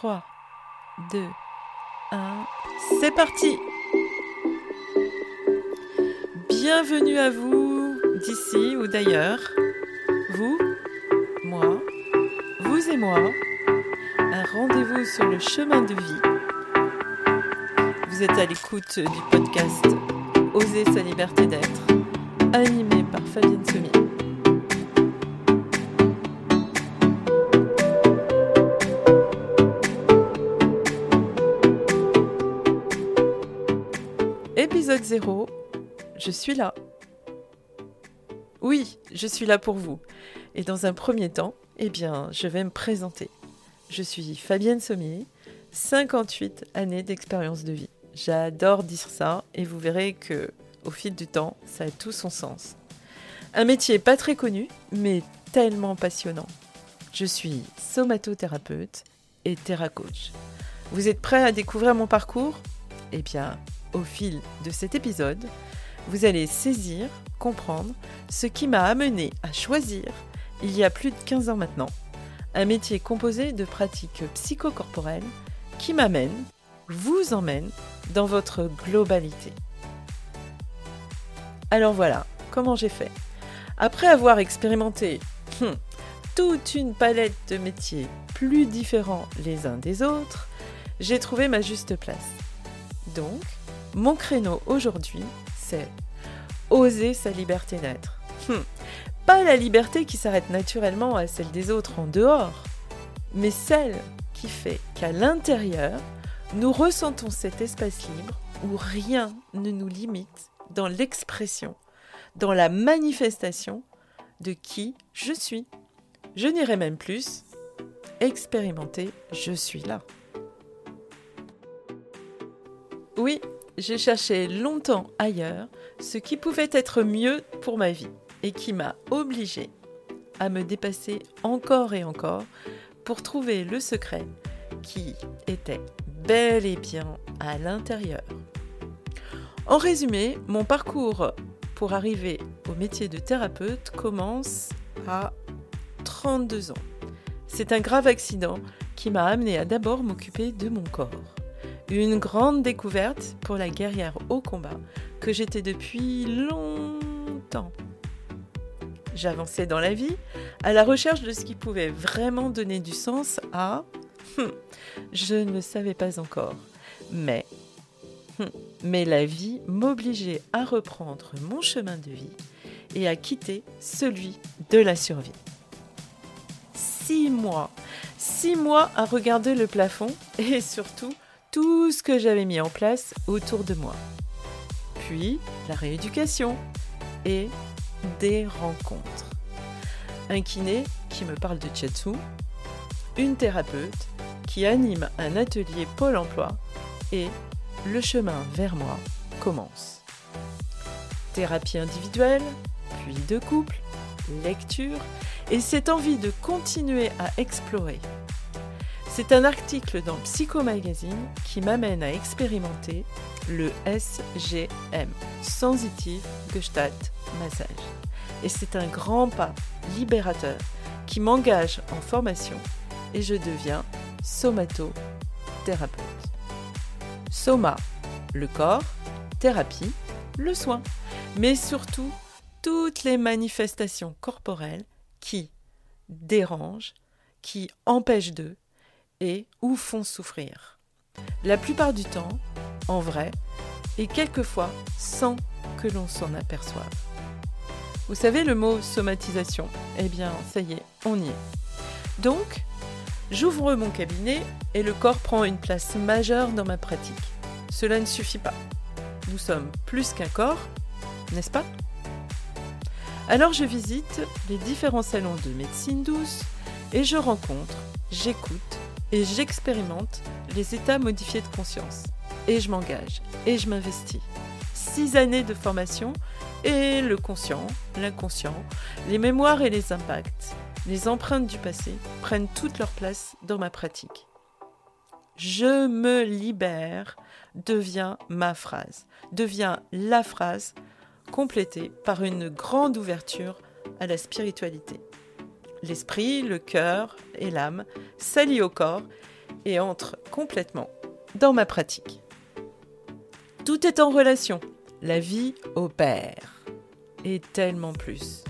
3, 2, 1, c'est parti Bienvenue à vous d'ici ou d'ailleurs. Vous, moi, vous et moi. Un rendez-vous sur le chemin de vie. Vous êtes à l'écoute du podcast Oser sa liberté d'être, animé par Fabienne Semi. Épisode 0 je suis là. Oui, je suis là pour vous. Et dans un premier temps, eh bien, je vais me présenter. Je suis Fabienne Sommier, 58 années d'expérience de vie. J'adore dire ça et vous verrez que au fil du temps, ça a tout son sens. Un métier pas très connu, mais tellement passionnant. Je suis somatothérapeute et théracoach. Vous êtes prêts à découvrir mon parcours? Eh bien, au fil de cet épisode, vous allez saisir, comprendre ce qui m'a amené à choisir, il y a plus de 15 ans maintenant, un métier composé de pratiques psychocorporelles qui m'amène, vous emmène dans votre globalité. Alors voilà, comment j'ai fait? Après avoir expérimenté hum, toute une palette de métiers plus différents les uns des autres, j'ai trouvé ma juste place. Donc, mon créneau aujourd'hui, c'est oser sa liberté d'être. Hum. Pas la liberté qui s'arrête naturellement à celle des autres en dehors, mais celle qui fait qu'à l'intérieur, nous ressentons cet espace libre où rien ne nous limite dans l'expression, dans la manifestation de qui je suis. Je n'irai même plus expérimenter, je suis là. Oui, j'ai cherché longtemps ailleurs ce qui pouvait être mieux pour ma vie et qui m'a obligée à me dépasser encore et encore pour trouver le secret qui était bel et bien à l'intérieur. En résumé, mon parcours pour arriver au métier de thérapeute commence à 32 ans. C'est un grave accident qui m'a amené à d'abord m'occuper de mon corps. Une grande découverte pour la guerrière au combat que j'étais depuis longtemps. J'avançais dans la vie à la recherche de ce qui pouvait vraiment donner du sens à... Hum, je ne le savais pas encore. Mais... Hum, mais la vie m'obligeait à reprendre mon chemin de vie et à quitter celui de la survie. Six mois. Six mois à regarder le plafond et surtout tout ce que j'avais mis en place autour de moi. Puis la rééducation et des rencontres. Un kiné qui me parle de Chetsu, une thérapeute qui anime un atelier Pôle emploi et le chemin vers moi commence. Thérapie individuelle, puis de couple, lecture et cette envie de continuer à explorer c'est un article dans Psycho Magazine qui m'amène à expérimenter le SGM, Sensitive Gestalt Massage. Et c'est un grand pas libérateur qui m'engage en formation et je deviens somatothérapeute. Soma, le corps, thérapie, le soin, mais surtout toutes les manifestations corporelles qui dérangent, qui empêchent d'eux et ou font souffrir. La plupart du temps, en vrai, et quelquefois sans que l'on s'en aperçoive. Vous savez le mot somatisation Eh bien, ça y est, on y est. Donc, j'ouvre mon cabinet et le corps prend une place majeure dans ma pratique. Cela ne suffit pas. Nous sommes plus qu'un corps, n'est-ce pas? Alors je visite les différents salons de médecine douce et je rencontre, j'écoute et j'expérimente les états modifiés de conscience. Et je m'engage, et je m'investis. Six années de formation, et le conscient, l'inconscient, les mémoires et les impacts, les empreintes du passé prennent toute leur place dans ma pratique. Je me libère devient ma phrase, devient la phrase complétée par une grande ouverture à la spiritualité l'esprit, le cœur et l'âme s'allient au corps et entre complètement dans ma pratique. Tout est en relation. La vie opère. Et tellement plus.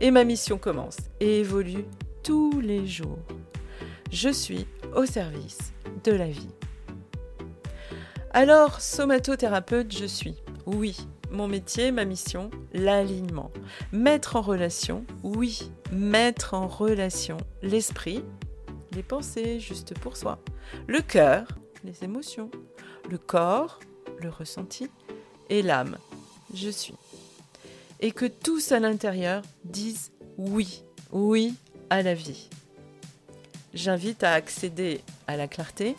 Et ma mission commence et évolue tous les jours. Je suis au service de la vie. Alors, somatothérapeute, je suis. Oui, mon métier, ma mission, l'alignement. Mettre en relation, oui, mettre en relation l'esprit, les pensées juste pour soi, le cœur, les émotions, le corps, le ressenti, et l'âme, je suis. Et que tous à l'intérieur disent oui, oui à la vie. J'invite à accéder à la clarté,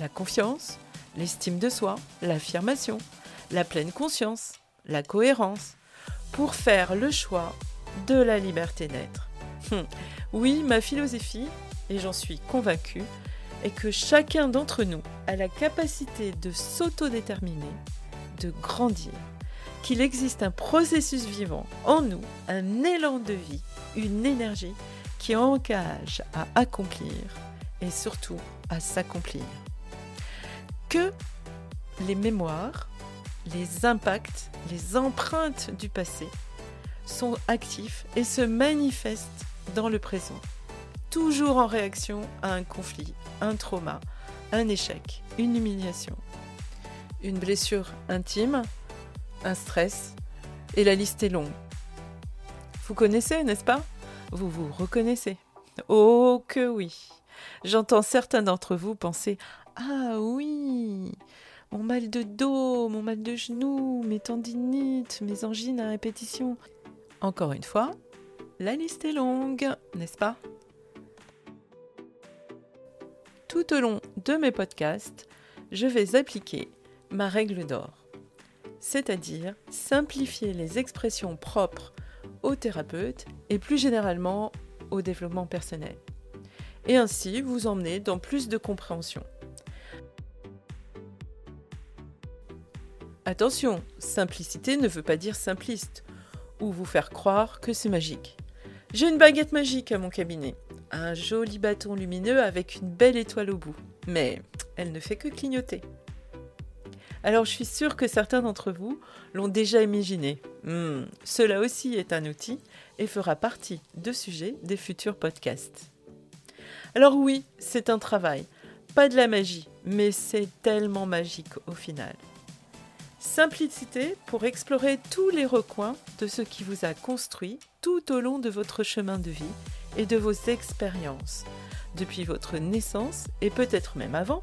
la confiance, l'estime de soi, l'affirmation, la pleine conscience, la cohérence, pour faire le choix de la liberté d'être. Hum. Oui, ma philosophie, et j'en suis convaincue, est que chacun d'entre nous a la capacité de s'autodéterminer, de grandir, qu'il existe un processus vivant en nous, un élan de vie, une énergie qui engage à accomplir et surtout à s'accomplir. Que les mémoires, les impacts, les empreintes du passé sont actifs et se manifestent dans le présent, toujours en réaction à un conflit, un trauma, un échec, une humiliation, une blessure intime, un stress, et la liste est longue. Vous connaissez, n'est-ce pas? Vous vous reconnaissez. Oh que oui! J'entends certains d'entre vous penser Ah oui Mon mal de dos, mon mal de genou, mes tendinites, mes angines à répétition. Encore une fois, la liste est longue, n'est-ce pas? Tout au long de mes podcasts, je vais appliquer ma règle d'or, c'est-à-dire simplifier les expressions propres aux thérapeutes et plus généralement au développement personnel, et ainsi vous emmener dans plus de compréhension. Attention, simplicité ne veut pas dire simpliste, ou vous faire croire que c'est magique. J'ai une baguette magique à mon cabinet, un joli bâton lumineux avec une belle étoile au bout, mais elle ne fait que clignoter. Alors je suis sûre que certains d'entre vous l'ont déjà imaginé. Hmm, cela aussi est un outil et fera partie de sujets des futurs podcasts. Alors oui, c'est un travail, pas de la magie, mais c'est tellement magique au final. Simplicité pour explorer tous les recoins de ce qui vous a construit tout au long de votre chemin de vie et de vos expériences, depuis votre naissance et peut-être même avant,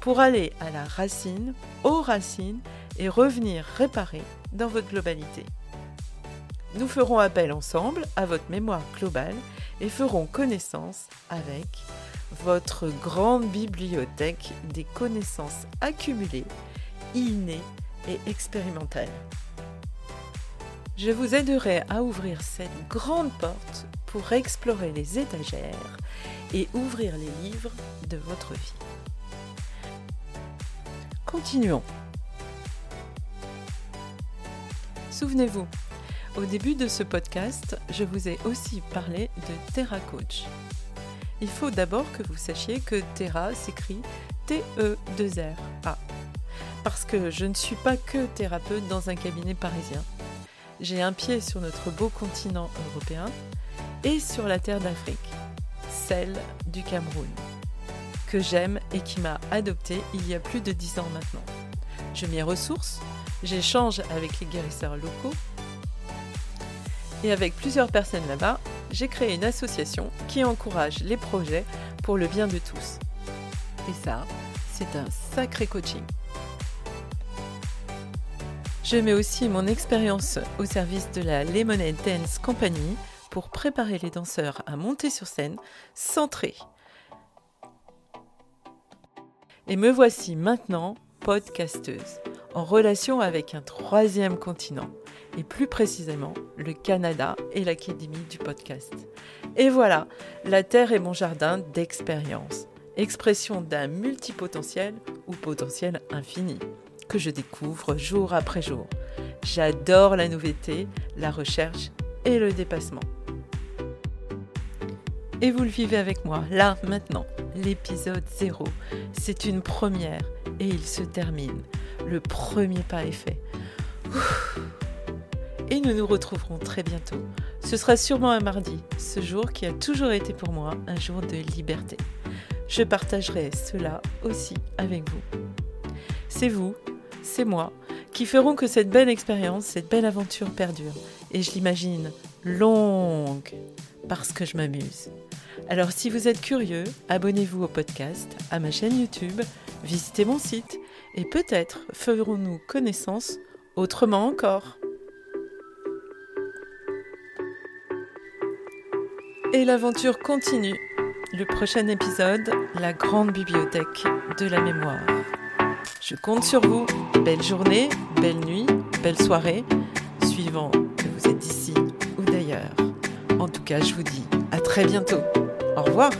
pour aller à la racine, aux racines et revenir réparer dans votre globalité. Nous ferons appel ensemble à votre mémoire globale et ferons connaissance avec votre grande bibliothèque des connaissances accumulées, innées et expérimentales. Je vous aiderai à ouvrir cette grande porte pour explorer les étagères et ouvrir les livres de votre vie. Continuons. Souvenez-vous, au début de ce podcast, je vous ai aussi parlé de Terra Coach. Il faut d'abord que vous sachiez que Terra s'écrit T-E-2-R-A. Parce que je ne suis pas que thérapeute dans un cabinet parisien. J'ai un pied sur notre beau continent européen et sur la terre d'Afrique, celle du Cameroun que j'aime et qui m'a adopté il y a plus de 10 ans maintenant. Je m'y ressource, j'échange avec les guérisseurs locaux et avec plusieurs personnes là-bas, j'ai créé une association qui encourage les projets pour le bien de tous. Et ça, c'est un sacré coaching. Je mets aussi mon expérience au service de la Lemonade Dance Company pour préparer les danseurs à monter sur scène centrés et me voici maintenant podcasteuse, en relation avec un troisième continent, et plus précisément le Canada et l'Académie du podcast. Et voilà, la Terre est mon jardin d'expérience, expression d'un multipotentiel ou potentiel infini, que je découvre jour après jour. J'adore la nouveauté, la recherche et le dépassement. et vous le vivez avec moi, là, maintenant. L'épisode 0. C'est une première et il se termine. Le premier pas est fait. Et nous nous retrouverons très bientôt. Ce sera sûrement un mardi, ce jour qui a toujours été pour moi un jour de liberté. Je partagerai cela aussi avec vous. C'est vous, c'est moi, qui feront que cette belle expérience, cette belle aventure perdure. Et je l'imagine longue, parce que je m'amuse. Alors si vous êtes curieux, abonnez-vous au podcast, à ma chaîne YouTube, visitez mon site, et peut-être ferons-nous connaissance autrement encore. Et l'aventure continue. Le prochain épisode, la grande bibliothèque de la mémoire. Je compte sur vous. Belle journée, belle nuit, belle soirée, suivant que vous êtes ici ou d'ailleurs. En tout cas, je vous dis à très bientôt. Au revoir